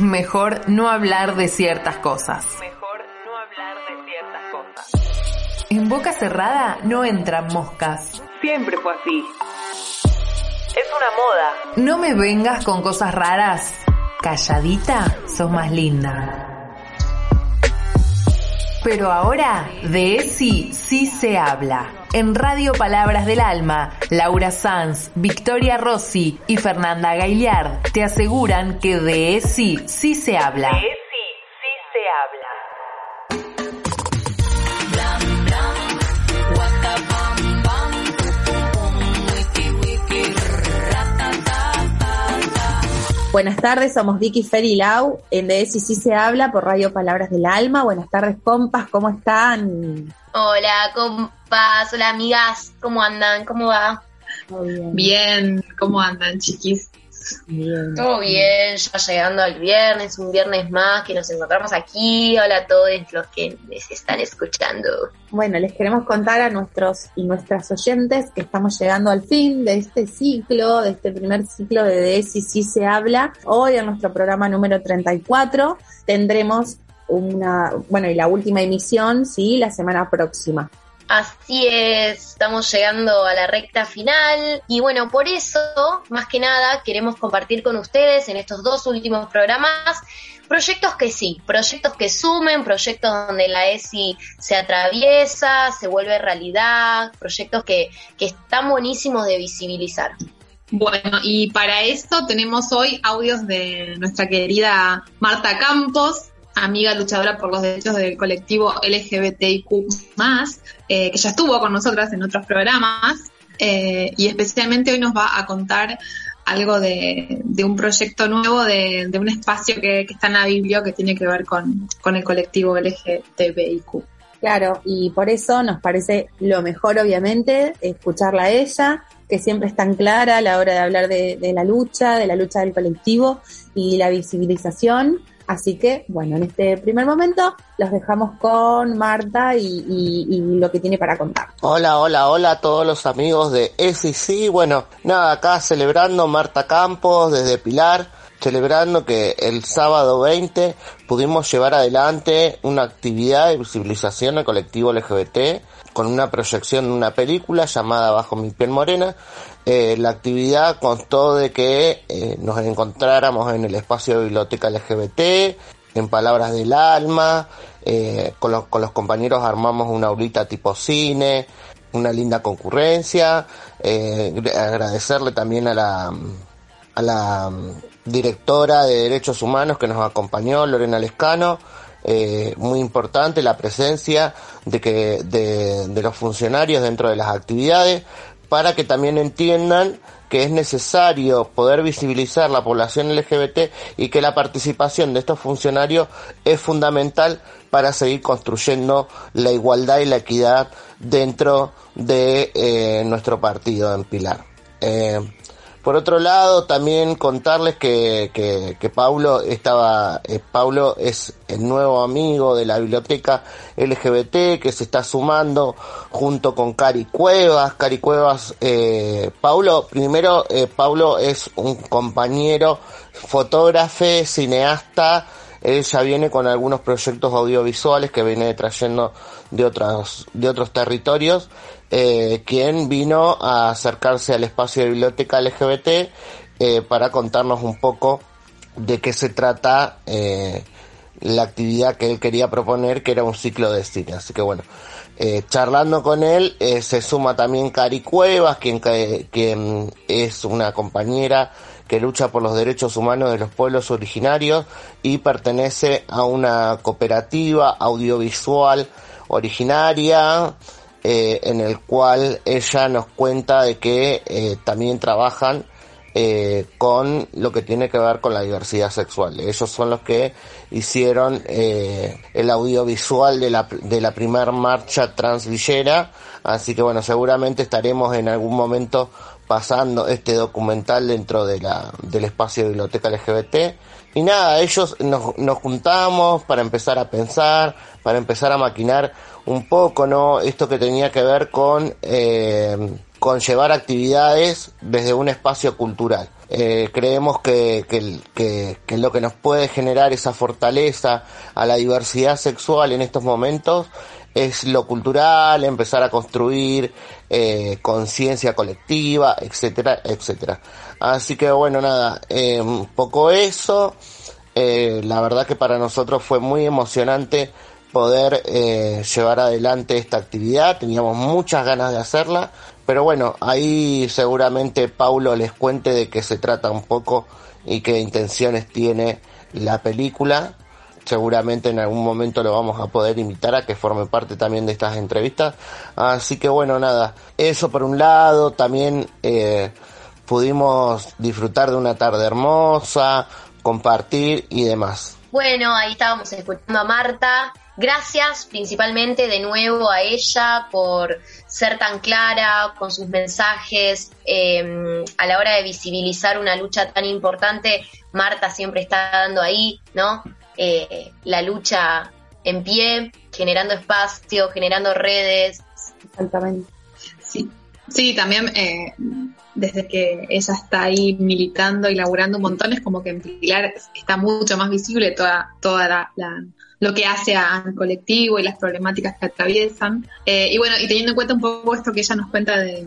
mejor no hablar de ciertas cosas. Mejor no hablar de ciertas cosas. En boca cerrada no entran moscas. Siempre fue así. Es una moda. No me vengas con cosas raras. Calladita, sos más linda. Pero ahora, de ESI sí se habla. En Radio Palabras del Alma, Laura Sanz, Victoria Rossi y Fernanda Gailiar te aseguran que de ESI sí se habla. Buenas tardes, somos Vicky Fer y Lau. En De sí sí se habla por Radio Palabras del Alma. Buenas tardes, compas, ¿cómo están? Hola, compas, hola amigas, ¿cómo andan? ¿Cómo va? Muy bien. Bien, ¿cómo andan, chiquis? Bien. Todo bien, ya llegando al viernes, un viernes más que nos encontramos aquí. Hola a todos los que les están escuchando. Bueno, les queremos contar a nuestros y nuestras oyentes que estamos llegando al fin de este ciclo, de este primer ciclo de De sí sí se habla. Hoy en nuestro programa número 34 tendremos una, bueno, y la última emisión, sí, la semana próxima. Así es, estamos llegando a la recta final y bueno, por eso, más que nada, queremos compartir con ustedes en estos dos últimos programas proyectos que sí, proyectos que sumen, proyectos donde la ESI se atraviesa, se vuelve realidad, proyectos que, que están buenísimos de visibilizar. Bueno, y para esto tenemos hoy audios de nuestra querida Marta Campos, amiga luchadora por los derechos del colectivo LGBTIQ, eh, que ya estuvo con nosotras en otros programas, eh, y especialmente hoy nos va a contar algo de, un proyecto nuevo, de, un espacio que, está en la Biblia que tiene que ver con, con el colectivo LGBTIQ. Claro, y por eso nos parece lo mejor, obviamente, escucharla a ella, que siempre es tan clara a la hora de hablar de la lucha, de la lucha del colectivo y la visibilización. Así que, bueno, en este primer momento los dejamos con Marta y, y, y, lo que tiene para contar. Hola, hola, hola a todos los amigos de SEC. Bueno, nada, acá celebrando Marta Campos desde Pilar, celebrando que el sábado 20 pudimos llevar adelante una actividad de visibilización al colectivo LGBT con una proyección de una película llamada Bajo mi piel morena. Eh, la actividad constó de que eh, nos encontráramos en el espacio de biblioteca LGBT, en Palabras del Alma, eh, con, los, con los compañeros armamos una aulita tipo cine, una linda concurrencia, agradecerle también a la, a la directora de Derechos Humanos que nos acompañó, Lorena Lescano, eh, muy importante la presencia de que de, los funcionarios dentro de las actividades para que también entiendan que es necesario poder visibilizar la población LGBT y que la participación de estos funcionarios es fundamental para seguir construyendo la igualdad y la equidad dentro de eh, nuestro partido en Pilar. Eh, por otro lado, también contarles que, que, que Paulo estaba, eh, Paulo es el nuevo amigo de la biblioteca LGBT que se está sumando junto con Cari Cuevas. Cari Cuevas, eh, Paulo, primero, eh, Paulo es un compañero fotógrafo, cineasta, él ya viene con algunos proyectos audiovisuales que viene trayendo de otros, de otros territorios eh, quien vino a acercarse al espacio de biblioteca LGBT eh, para contarnos un poco de qué se trata eh, la actividad que él quería proponer, que era un ciclo de cine. Así que bueno, eh, charlando con él se suma también Cari Cuevas, quien, quien es una compañera que lucha por los derechos humanos de los pueblos originarios y pertenece a una cooperativa audiovisual originaria eh, en el cual ella nos cuenta de que eh, también trabajan eh, con lo que tiene que ver con la diversidad sexual. Ellos son los que hicieron eh, el audiovisual de la, de la primer marcha transvillera, así que bueno, seguramente estaremos en algún momento pasando este documental dentro de la, del espacio de biblioteca LGBT. Y nada, ellos nos, nos juntamos para empezar a pensar, para empezar a maquinar un poco, ¿no? Esto que tenía que ver con eh, conllevar actividades desde un espacio cultural. Eh, creemos que, que, lo que nos puede generar esa fortaleza a la diversidad sexual en estos momentos es lo cultural, empezar a construir eh, conciencia colectiva, etcétera, etcétera. Así que bueno, nada, eh, un poco eso. La verdad que para nosotros fue muy emocionante poder llevar adelante esta actividad, teníamos muchas ganas de hacerla, pero bueno, ahí seguramente Paulo les cuente de qué se trata un poco y qué intenciones tiene la película. Seguramente en algún momento lo vamos a poder invitar a que forme parte también de estas entrevistas. Así que bueno, nada, eso por un lado, también eh, pudimos disfrutar de una tarde hermosa, compartir y demás. Bueno, ahí estábamos escuchando a Marta. Gracias principalmente de nuevo a ella por ser tan clara con sus mensajes eh, a la hora de visibilizar una lucha tan importante. Marta siempre está dando ahí, ¿no? Eh, la lucha en pie, generando espacio, generando redes. Exactamente. Sí, sí también eh, desde que ella está ahí militando y laburando un montón, es como que en Pilar está mucho más visible toda, toda la, lo que hace al colectivo y las problemáticas que atraviesan. Eh, y bueno, y teniendo en cuenta un poco esto que ella nos cuenta de,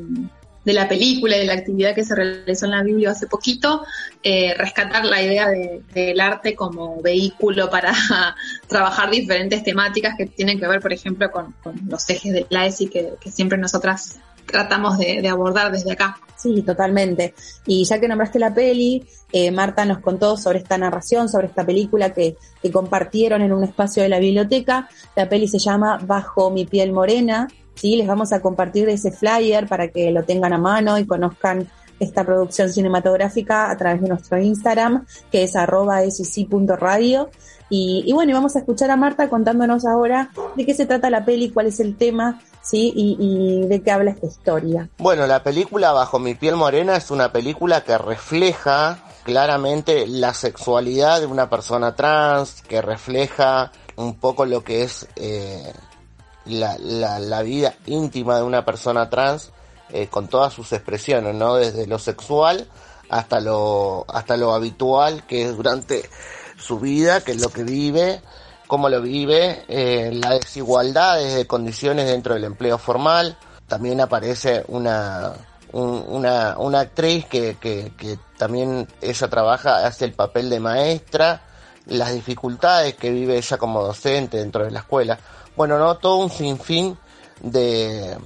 de la película y de la actividad que se realizó en la Biblia hace poquito, eh, rescatar la idea del arte como vehículo para trabajar diferentes temáticas que tienen que ver, por ejemplo, con, los ejes de la ESI que, que siempre nosotras tratamos de, abordar desde acá. Sí, totalmente. Y ya que nombraste la peli, eh, Marta nos contó sobre esta narración, sobre esta película que, que compartieron en un espacio de la biblioteca. La peli se llama Bajo mi piel morena. Sí, les vamos a compartir ese flyer para que lo tengan a mano y conozcan esta producción cinematográfica a través de nuestro Instagram, que es arroba radio. Y, y bueno, y vamos a escuchar a Marta contándonos ahora de qué se trata la peli, cuál es el tema, ¿sí? Y, y, de qué habla esta historia. Bueno, la película Bajo mi piel morena es una película que refleja claramente la sexualidad de una persona trans, que refleja un poco lo que es eh, la, la, la, vida íntima de una persona trans eh, con todas sus expresiones, ¿no? Desde lo sexual hasta lo, hasta lo habitual que es durante su vida, que es lo que vive, cómo lo vive, eh, la desigualdad de condiciones dentro del empleo formal. También aparece una, una, una actriz que, que, que también ella trabaja, hace el papel de maestra, las dificultades que vive ella como docente dentro de la escuela. Bueno, no, todo un sinfín de,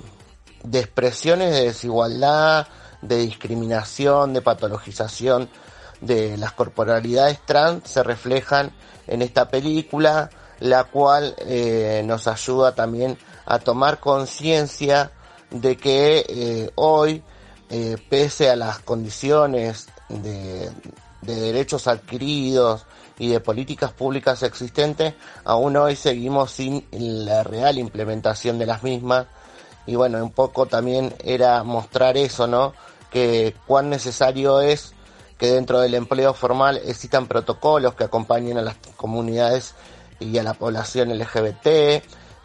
de expresiones de desigualdad, de discriminación, de patologización de las corporalidades trans se reflejan en esta película, la cual eh, nos ayuda también a tomar conciencia de que eh, hoy, eh, pese a las condiciones de, de derechos adquiridos y de políticas públicas existentes, aún hoy seguimos sin la real implementación de las mismas. Y bueno, un poco también era mostrar eso, ¿no? Que cuán necesario es que dentro del empleo formal existan protocolos que acompañen a las comunidades y a la población LGBT,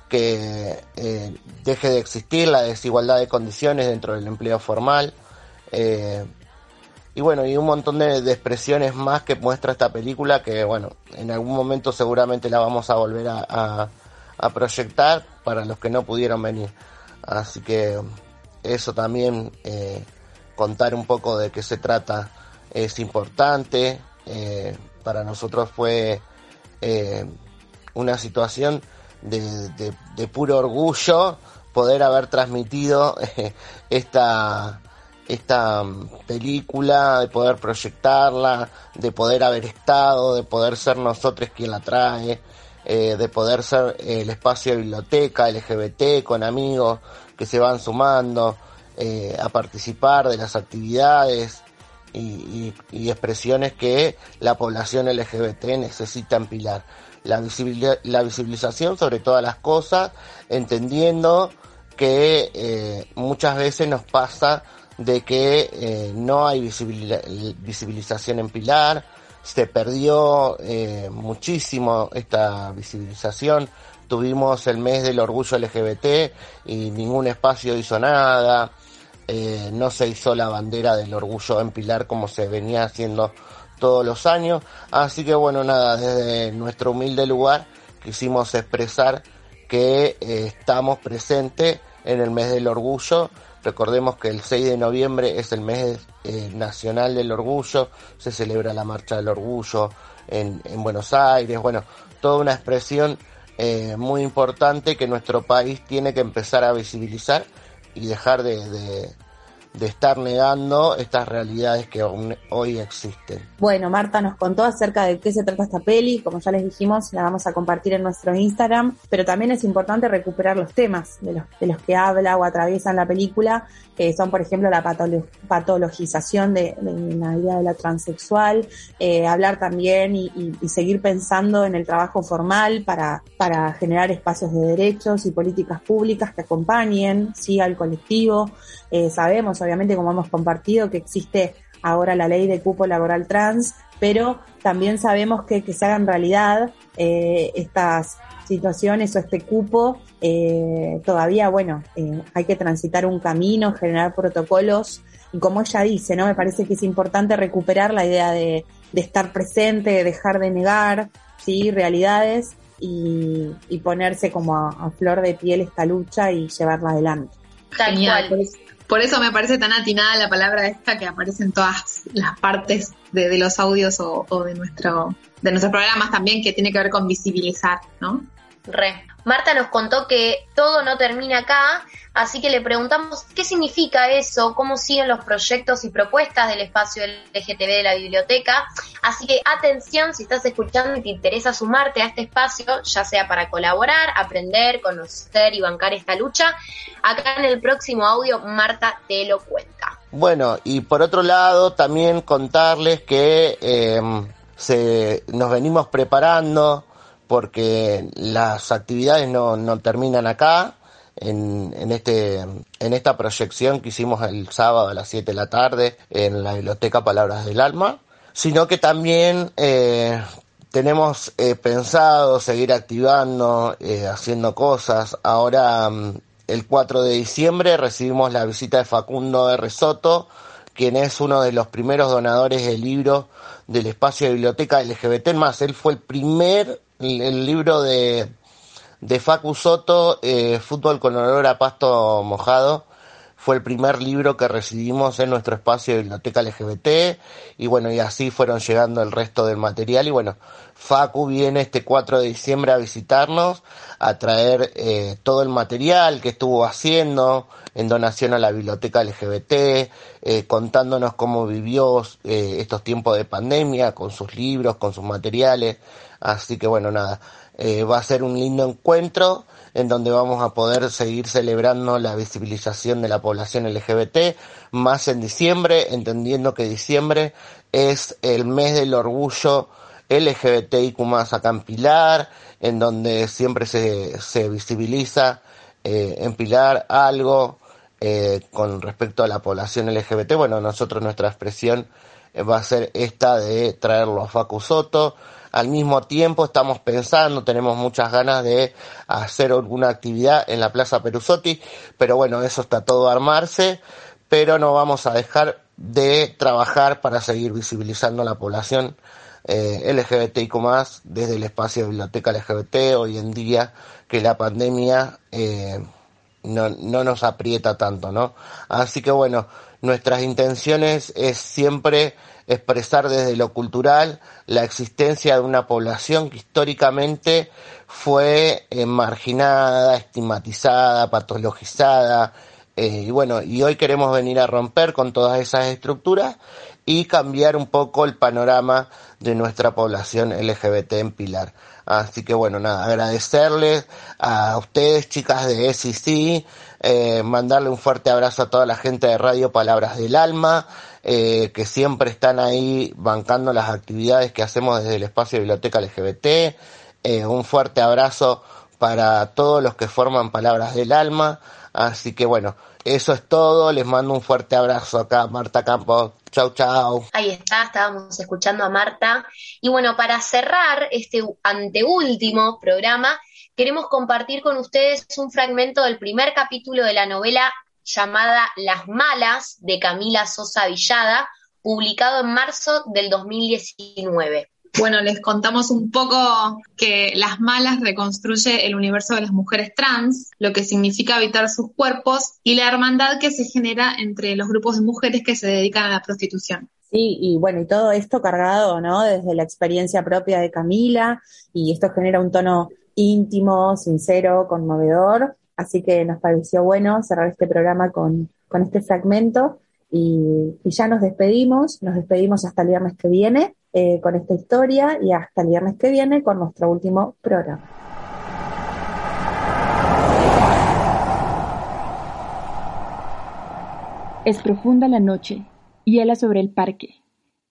que eh, deje de existir la desigualdad de condiciones dentro del empleo formal. Eh, y bueno, y un montón de, expresiones más que muestra esta película que, bueno, en algún momento seguramente la vamos a volver a, proyectar para los que no pudieron venir. Así que eso también, eh, contar un poco de qué se trata es importante. Eh, para nosotros fue eh, una situación de, de, puro orgullo poder haber transmitido eh, esta, esta película, de poder proyectarla, de poder haber estado, de poder ser nosotros quien la trae, de poder ser el espacio de biblioteca LGBT con amigos que se van sumando a participar de las actividades y, y, expresiones que la población LGBT necesita empilar. La, la visibilización sobre todas las cosas, entendiendo que eh, muchas veces nos pasa de que eh, no hay visibilización en Pilar, se perdió eh, muchísimo esta visibilización, tuvimos el mes del orgullo LGBT y ningún espacio hizo nada, eh, no se hizo la bandera del orgullo en Pilar como se venía haciendo todos los años. Así que bueno, nada, desde nuestro humilde lugar quisimos expresar que eh, estamos presentes en el mes del orgullo. Recordemos que el 6 de noviembre es el mes eh, nacional del orgullo, se celebra la marcha del orgullo en, en Buenos Aires, bueno, toda una expresión muy importante que nuestro país tiene que empezar a visibilizar y dejar de, de estar negando estas realidades que hoy existen. Bueno, Marta nos contó acerca de qué se trata esta peli, como ya les dijimos, la vamos a compartir en nuestro Instagram, pero también es importante recuperar los temas de los, de los que habla o atraviesan la película, que son, por ejemplo, la patologización de, la idea de la transexual, eh, hablar también y, seguir pensando en el trabajo formal para, para generar espacios de derechos y políticas públicas que acompañen ¿sí? al colectivo. Eh, sabemos obviamente como hemos compartido, que existe ahora la ley de cupo laboral trans, pero también sabemos que que se hagan realidad eh, estas situaciones o este cupo, eh, todavía, bueno, eh, hay que transitar un camino, generar protocolos, y como ella dice, ¿no? Me parece que es importante recuperar la idea de, de estar presente, de dejar de negar, ¿sí? Realidades y, y ponerse como a, flor de piel esta lucha y llevarla adelante. Genial. Por eso me parece tan atinada la palabra esta que aparece en todas las partes de, los audios o, de nuestro de nuestros programas también que tiene que ver con visibilizar, ¿no? Re. Marta nos contó que todo no termina acá, así que le preguntamos qué significa eso, cómo siguen los proyectos y propuestas del espacio LGTB de la biblioteca. Así que atención, si estás escuchando y te interesa sumarte a este espacio, ya sea para colaborar, aprender, conocer y bancar esta lucha, acá en el próximo audio Marta te lo cuenta. Bueno, y por otro lado, también contarles que eh, se, nos venimos preparando porque las actividades no, no terminan acá. En, en, este, en esta proyección que hicimos el sábado a las 7 de la tarde en la biblioteca Palabras del Alma, sino que también eh, tenemos eh, pensado seguir activando, eh, haciendo cosas. Ahora, mm, el 4 de diciembre, recibimos la visita de Facundo R. Soto, quien es uno de los primeros donadores del libro del espacio de biblioteca LGBT, más él fue el primer el, libro de, de Facu Soto, eh, Fútbol con olor a pasto mojado, fue el primer libro que recibimos en nuestro espacio de biblioteca LGBT y bueno, y así fueron llegando el resto del material. Y bueno, Facu viene este 4 de diciembre a visitarnos, a traer eh, todo el material que estuvo haciendo en donación a la biblioteca LGBT, eh, contándonos cómo vivió eh, estos tiempos de pandemia con sus libros, con sus materiales, Así que bueno, nada, eh, va a ser un lindo encuentro en donde vamos a poder seguir celebrando la visibilización de la población LGBT, más en diciembre, entendiendo que diciembre es el mes del orgullo LGBTIQ más acá en Pilar, en donde siempre se, se visibiliza eh, en Pilar algo eh, con respecto a la población LGBT. Bueno, nosotros nuestra expresión va a ser esta de traerlo a Facu Soto, al mismo tiempo estamos pensando, tenemos muchas ganas de hacer alguna actividad en la Plaza Perusotti, pero bueno, eso está todo a armarse, pero no vamos a dejar de trabajar para seguir visibilizando la población eh, LGBTIQ desde el espacio de biblioteca LGBT hoy en día que la pandemia eh, no, no nos aprieta tanto, ¿no? Así que bueno, nuestras intenciones es siempre expresar desde lo cultural la existencia de una población que históricamente fue eh, marginada, estigmatizada, patologizada, eh, y bueno, y hoy queremos venir a romper con todas esas estructuras y cambiar un poco el panorama de nuestra población LGBT en Pilar. Así que bueno, nada, agradecerles a ustedes, chicas de SEC, eh, mandarle un fuerte abrazo a toda la gente de Radio Palabras del Alma, eh, que siempre están ahí bancando las actividades que hacemos desde el espacio de Biblioteca LGBT. Eh, un fuerte abrazo para todos los que forman Palabras del Alma. Así que bueno, eso es todo. Les mando un fuerte abrazo acá, Marta Campos. Chau, chau. Ahí está, estábamos escuchando a Marta. Y bueno, para cerrar este anteúltimo programa, queremos compartir con ustedes un fragmento del primer capítulo de la novela llamada Las Malas de Camila Sosa Villada, publicado en marzo del 2019. Bueno, les contamos un poco que Las Malas reconstruye el universo de las mujeres trans, lo que significa habitar sus cuerpos y la hermandad que se genera entre los grupos de mujeres que se dedican a la prostitución. Sí, y bueno, y todo esto cargado, ¿no? Desde la experiencia propia de Camila, y esto genera un tono íntimo, sincero, conmovedor, así que nos pareció bueno cerrar este programa con, con este fragmento y, ya nos despedimos, nos despedimos hasta el viernes que viene eh, con esta historia y hasta el viernes que viene con nuestro último programa. Es profunda la noche, hiela sobre el parque.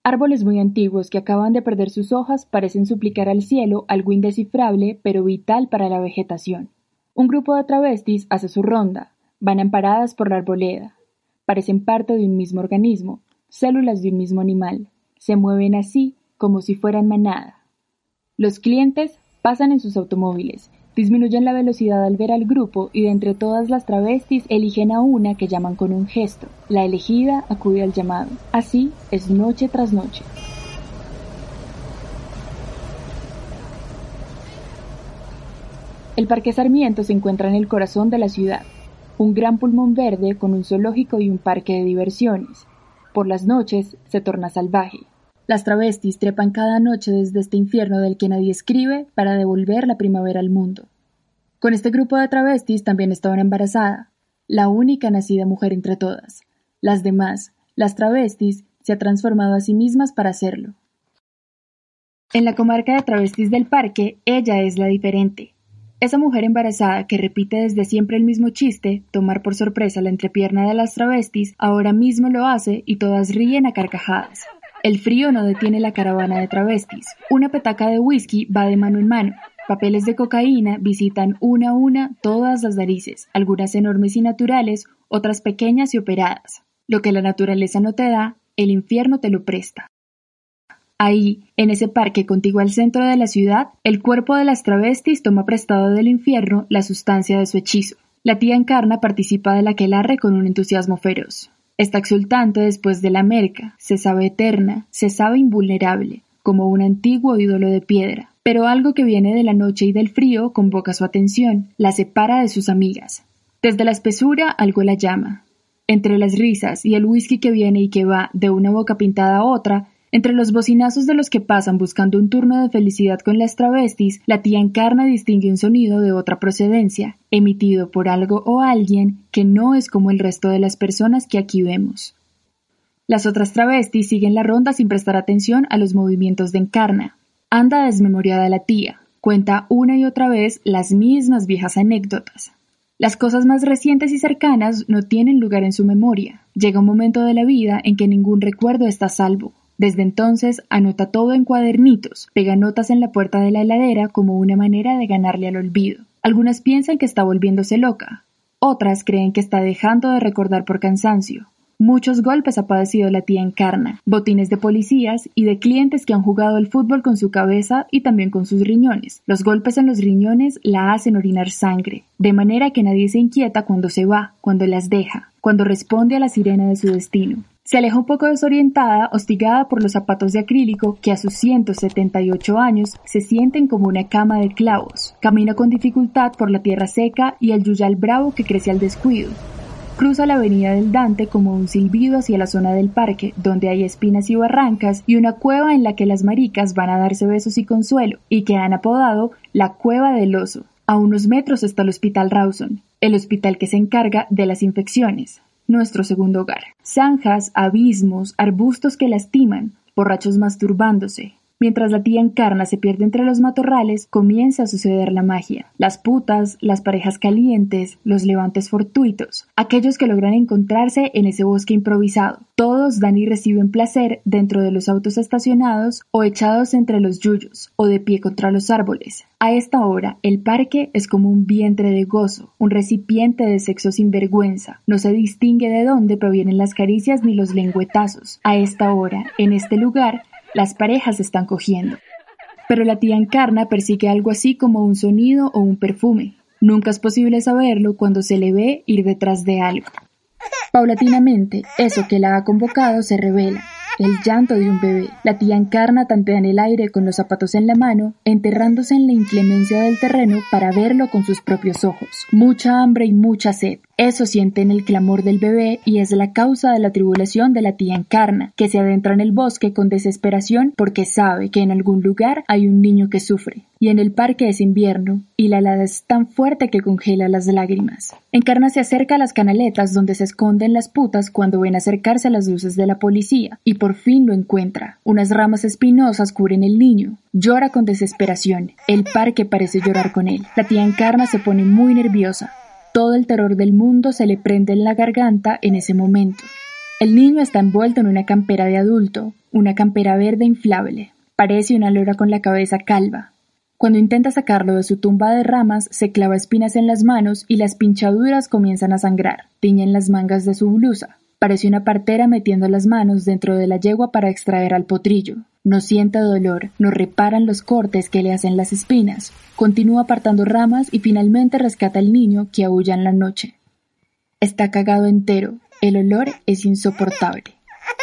Árboles muy antiguos que acaban de perder sus hojas parecen suplicar al cielo algo indescifrable pero vital para la vegetación. Un grupo de travestis hace su ronda, van amparadas por la arboleda, parecen parte de un mismo organismo, células de un mismo animal. Se mueven así como si fueran manada. Los clientes pasan en sus automóviles, disminuyen la velocidad al ver al grupo y de entre todas las travestis eligen a una que llaman con un gesto. La elegida acude al llamado. Así es noche tras noche. El Parque Sarmiento se encuentra en el corazón de la ciudad, un gran pulmón verde con un zoológico y un parque de diversiones. Por las noches se torna salvaje. Las travestis trepan cada noche desde este infierno del que nadie escribe para devolver la primavera al mundo. Con este grupo de travestis también estaba una embarazada, la única nacida mujer entre todas. Las demás, las travestis, se ha transformado a sí mismas para hacerlo. En la comarca de travestis del parque, ella es la diferente, esa mujer embarazada que repite desde siempre el mismo chiste, tomar por sorpresa la entrepierna de las travestis, ahora mismo lo hace y todas ríen a carcajadas. El frío no detiene la caravana de travestis. Una petaca de whisky va de mano en mano. Papeles de cocaína visitan una a una todas las narices, algunas enormes y naturales, otras pequeñas y operadas. Lo que la naturaleza no te da, el infierno te lo presta. Ahí, en ese parque contiguo al centro de la ciudad, el cuerpo de las travestis toma prestado del infierno la sustancia de su hechizo. La tía Encarna participa del aquelarre con un entusiasmo feroz. Está exultante después de la merca, se sabe eterna, se sabe invulnerable, como un antiguo ídolo de piedra. Pero algo que viene de la noche y del frío convoca su atención, la separa de sus amigas. Desde la espesura algo la llama. Entre las risas y el whisky que viene y que va de una boca pintada a otra, entre los bocinazos de los que pasan buscando un turno de felicidad con las travestis, la tía Encarna distingue un sonido de otra procedencia, emitido por algo o alguien que no es como el resto de las personas que aquí vemos. Las otras travestis siguen la ronda sin prestar atención a los movimientos de Encarna. Anda desmemoriada la tía, cuenta una y otra vez las mismas viejas anécdotas. Las cosas más recientes y cercanas no tienen lugar en su memoria. Llega un momento de la vida en que ningún recuerdo está salvo. Desde entonces anota todo en cuadernitos, pega notas en la puerta de la heladera como una manera de ganarle al olvido. Algunas piensan que está volviéndose loca, otras creen que está dejando de recordar por cansancio. Muchos golpes ha padecido la tía Encarna, botines de policías y de clientes que han jugado el fútbol con su cabeza y también con sus riñones. Los golpes en los riñones la hacen orinar sangre, de manera que nadie se inquieta cuando se va, cuando las deja, cuando responde a la sirena de su destino. Se aleja un poco desorientada, hostigada por los zapatos de acrílico que a sus 178 años se sienten como una cama de clavos. Camina con dificultad por la tierra seca y el yuyal bravo que crece al descuido. Cruza la avenida del Dante como un silbido hacia la zona del parque, donde hay espinas y barrancas y una cueva en la que las maricas van a darse besos y consuelo, y que han apodado la Cueva del Oso. A unos metros está el Hospital Rawson, el hospital que se encarga de las infecciones nuestro segundo hogar. Zanjas, abismos, arbustos que lastiman, borrachos masturbándose, Mientras la tía Encarna se pierde entre los matorrales, comienza a suceder la magia. Las putas, las parejas calientes, los levantes fortuitos, aquellos que logran encontrarse en ese bosque improvisado. Todos dan y reciben placer dentro de los autos estacionados o echados entre los yuyos o de pie contra los árboles. A esta hora, el parque es como un vientre de gozo, un recipiente de sexo sin vergüenza. No se distingue de dónde provienen las caricias ni los lengüetazos. A esta hora, en este lugar, las parejas están cogiendo. Pero la tía Encarna persigue algo así como un sonido o un perfume. Nunca es posible saberlo cuando se le ve ir detrás de algo. Paulatinamente, eso que la ha convocado se revela, el llanto de un bebé. La tía Encarna tantea en el aire con los zapatos en la mano, enterrándose en la inclemencia del terreno para verlo con sus propios ojos. Mucha hambre y mucha sed. Eso siente en el clamor del bebé y es la causa de la tribulación de la tía Encarna, que se adentra en el bosque con desesperación porque sabe que en algún lugar hay un niño que sufre. Y en el parque es invierno, y la helada es tan fuerte que congela las lágrimas. Encarna se acerca a las canaletas donde se esconden las putas cuando ven acercarse a las luces de la policía, y por fin lo encuentra. Unas ramas espinosas cubren el niño. Llora con desesperación. El parque parece llorar con él. La tía Encarna se pone muy nerviosa. Todo el terror del mundo se le prende en la garganta en ese momento. El niño está envuelto en una campera de adulto, una campera verde inflable. Parece una lora con la cabeza calva. Cuando intenta sacarlo de su tumba de ramas, se clava espinas en las manos y las pinchaduras comienzan a sangrar. Tiñen las mangas de su blusa. Parece una partera metiendo las manos dentro de la yegua para extraer al potrillo. No siente dolor, no reparan los cortes que le hacen las espinas. Continúa apartando ramas y finalmente rescata al niño que aúlla en la noche. Está cagado entero. El olor es insoportable.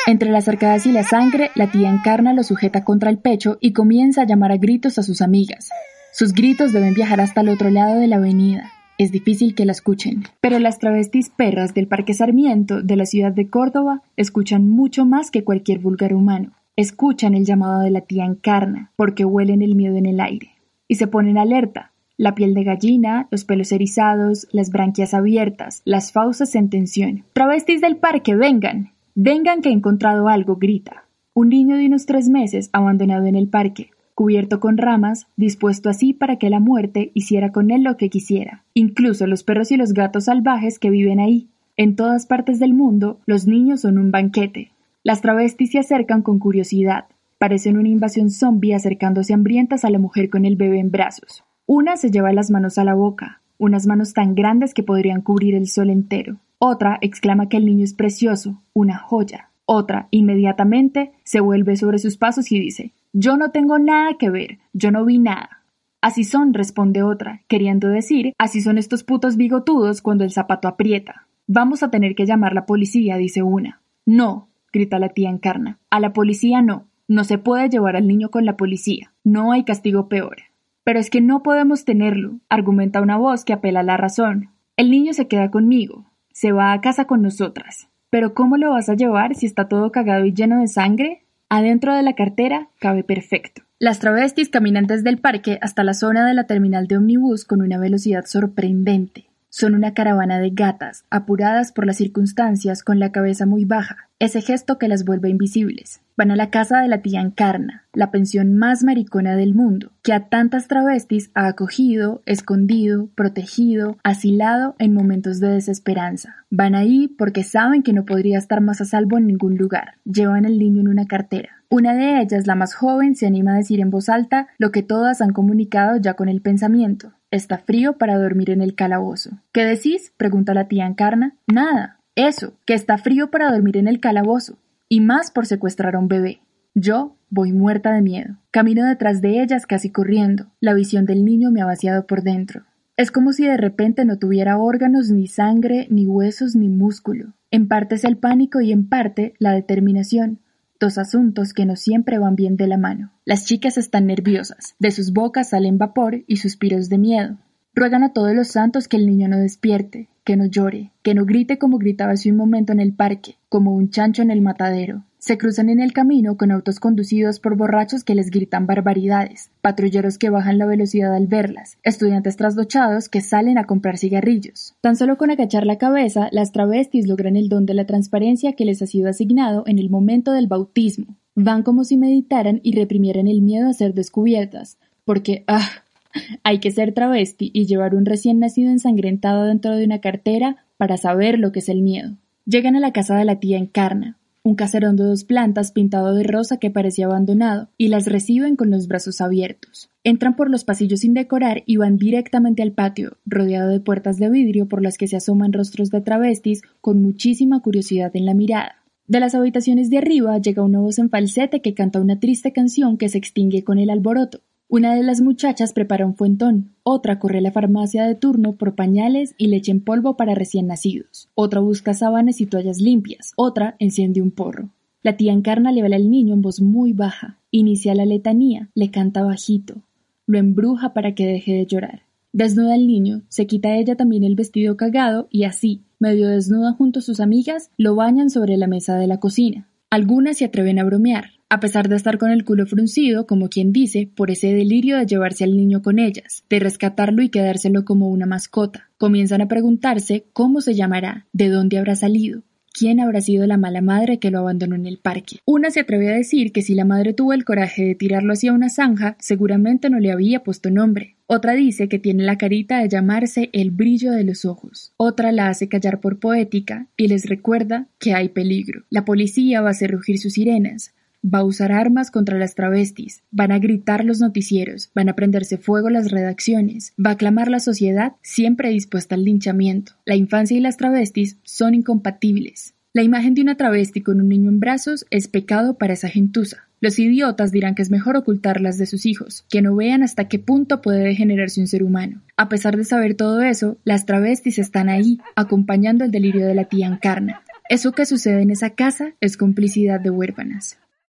Entre las arcadas y la sangre, la tía Encarna lo sujeta contra el pecho y comienza a llamar a gritos a sus amigas. Sus gritos deben viajar hasta el otro lado de la avenida. Es difícil que la escuchen. Pero las travestis perras del Parque Sarmiento de la ciudad de Córdoba escuchan mucho más que cualquier vulgar humano. Escuchan el llamado de la tía Encarna, porque huelen el miedo en el aire. Y se ponen alerta. La piel de gallina, los pelos erizados, las branquias abiertas, las fauces en tensión. Travestis del parque, vengan. Vengan que he encontrado algo, grita. Un niño de unos tres meses abandonado en el parque, cubierto con ramas, dispuesto así para que la muerte hiciera con él lo que quisiera. Incluso los perros y los gatos salvajes que viven ahí. En todas partes del mundo, los niños son un banquete. Las travestis se acercan con curiosidad. Parecen una invasión zombie acercándose hambrientas a la mujer con el bebé en brazos. Una se lleva las manos a la boca, unas manos tan grandes que podrían cubrir el sol entero. Otra exclama que el niño es precioso, una joya. Otra, inmediatamente, se vuelve sobre sus pasos y dice Yo no tengo nada que ver, yo no vi nada. Así son, responde otra, queriendo decir, así son estos putos bigotudos cuando el zapato aprieta. Vamos a tener que llamar la policía, dice una. No, grita la tía Encarna. A la policía no. No se puede llevar al niño con la policía. No hay castigo peor. Pero es que no podemos tenerlo, argumenta una voz que apela a la razón. El niño se queda conmigo. Se va a casa con nosotras. Pero ¿cómo lo vas a llevar si está todo cagado y lleno de sangre? Adentro de la cartera cabe perfecto. Las travestis caminan desde el parque hasta la zona de la terminal de ómnibus con una velocidad sorprendente. Son una caravana de gatas, apuradas por las circunstancias con la cabeza muy baja, ese gesto que las vuelve invisibles. Van a la casa de la tía Encarna, la pensión más maricona del mundo, que a tantas travestis ha acogido, escondido, protegido, asilado en momentos de desesperanza. Van ahí porque saben que no podría estar más a salvo en ningún lugar. Llevan el niño en una cartera. Una de ellas, la más joven, se anima a decir en voz alta lo que todas han comunicado ya con el pensamiento. Está frío para dormir en el calabozo. ¿Qué decís? pregunta la tía Encarna. Nada. Eso, que está frío para dormir en el calabozo. Y más por secuestrar a un bebé. Yo voy muerta de miedo. Camino detrás de ellas casi corriendo. La visión del niño me ha vaciado por dentro. Es como si de repente no tuviera órganos, ni sangre, ni huesos, ni músculo. En parte es el pánico y en parte la determinación, dos asuntos que no siempre van bien de la mano. Las chicas están nerviosas, de sus bocas salen vapor y suspiros de miedo. Ruegan a todos los santos que el niño no despierte, que no llore, que no grite como gritaba hace un momento en el parque, como un chancho en el matadero. Se cruzan en el camino con autos conducidos por borrachos que les gritan barbaridades, patrulleros que bajan la velocidad al verlas, estudiantes trasdochados que salen a comprar cigarrillos. Tan solo con agachar la cabeza, las travestis logran el don de la transparencia que les ha sido asignado en el momento del bautismo. Van como si meditaran y reprimieran el miedo a ser descubiertas, porque, ah, hay que ser travesti y llevar un recién nacido ensangrentado dentro de una cartera para saber lo que es el miedo. Llegan a la casa de la tía Encarna, un caserón de dos plantas pintado de rosa que parecía abandonado, y las reciben con los brazos abiertos. Entran por los pasillos sin decorar y van directamente al patio, rodeado de puertas de vidrio por las que se asoman rostros de travestis con muchísima curiosidad en la mirada. De las habitaciones de arriba llega una voz en falsete que canta una triste canción que se extingue con el alboroto. Una de las muchachas prepara un fuentón, otra corre a la farmacia de turno por pañales y leche en polvo para recién nacidos, otra busca sábanas y toallas limpias, otra enciende un porro. La tía Encarna le habla al niño en voz muy baja, inicia la letanía, le canta bajito, lo embruja para que deje de llorar. Desnuda al niño, se quita ella también el vestido cagado y así, medio desnuda junto a sus amigas, lo bañan sobre la mesa de la cocina. Algunas se atreven a bromear, a pesar de estar con el culo fruncido, como quien dice, por ese delirio de llevarse al niño con ellas, de rescatarlo y quedárselo como una mascota. Comienzan a preguntarse cómo se llamará, de dónde habrá salido, quién habrá sido la mala madre que lo abandonó en el parque. Una se atreve a decir que si la madre tuvo el coraje de tirarlo hacia una zanja, seguramente no le había puesto nombre. Otra dice que tiene la carita de llamarse el brillo de los ojos. Otra la hace callar por poética y les recuerda que hay peligro. La policía va a hacer rugir sus sirenas, Va a usar armas contra las travestis, van a gritar los noticieros, van a prenderse fuego las redacciones, va a clamar la sociedad siempre dispuesta al linchamiento. La infancia y las travestis son incompatibles. La imagen de una travesti con un niño en brazos es pecado para esa gentuza. Los idiotas dirán que es mejor ocultarlas de sus hijos, que no vean hasta qué punto puede degenerarse un ser humano. A pesar de saber todo eso, las travestis están ahí, acompañando el delirio de la tía Encarna. Eso que sucede en esa casa es complicidad de huérfanas.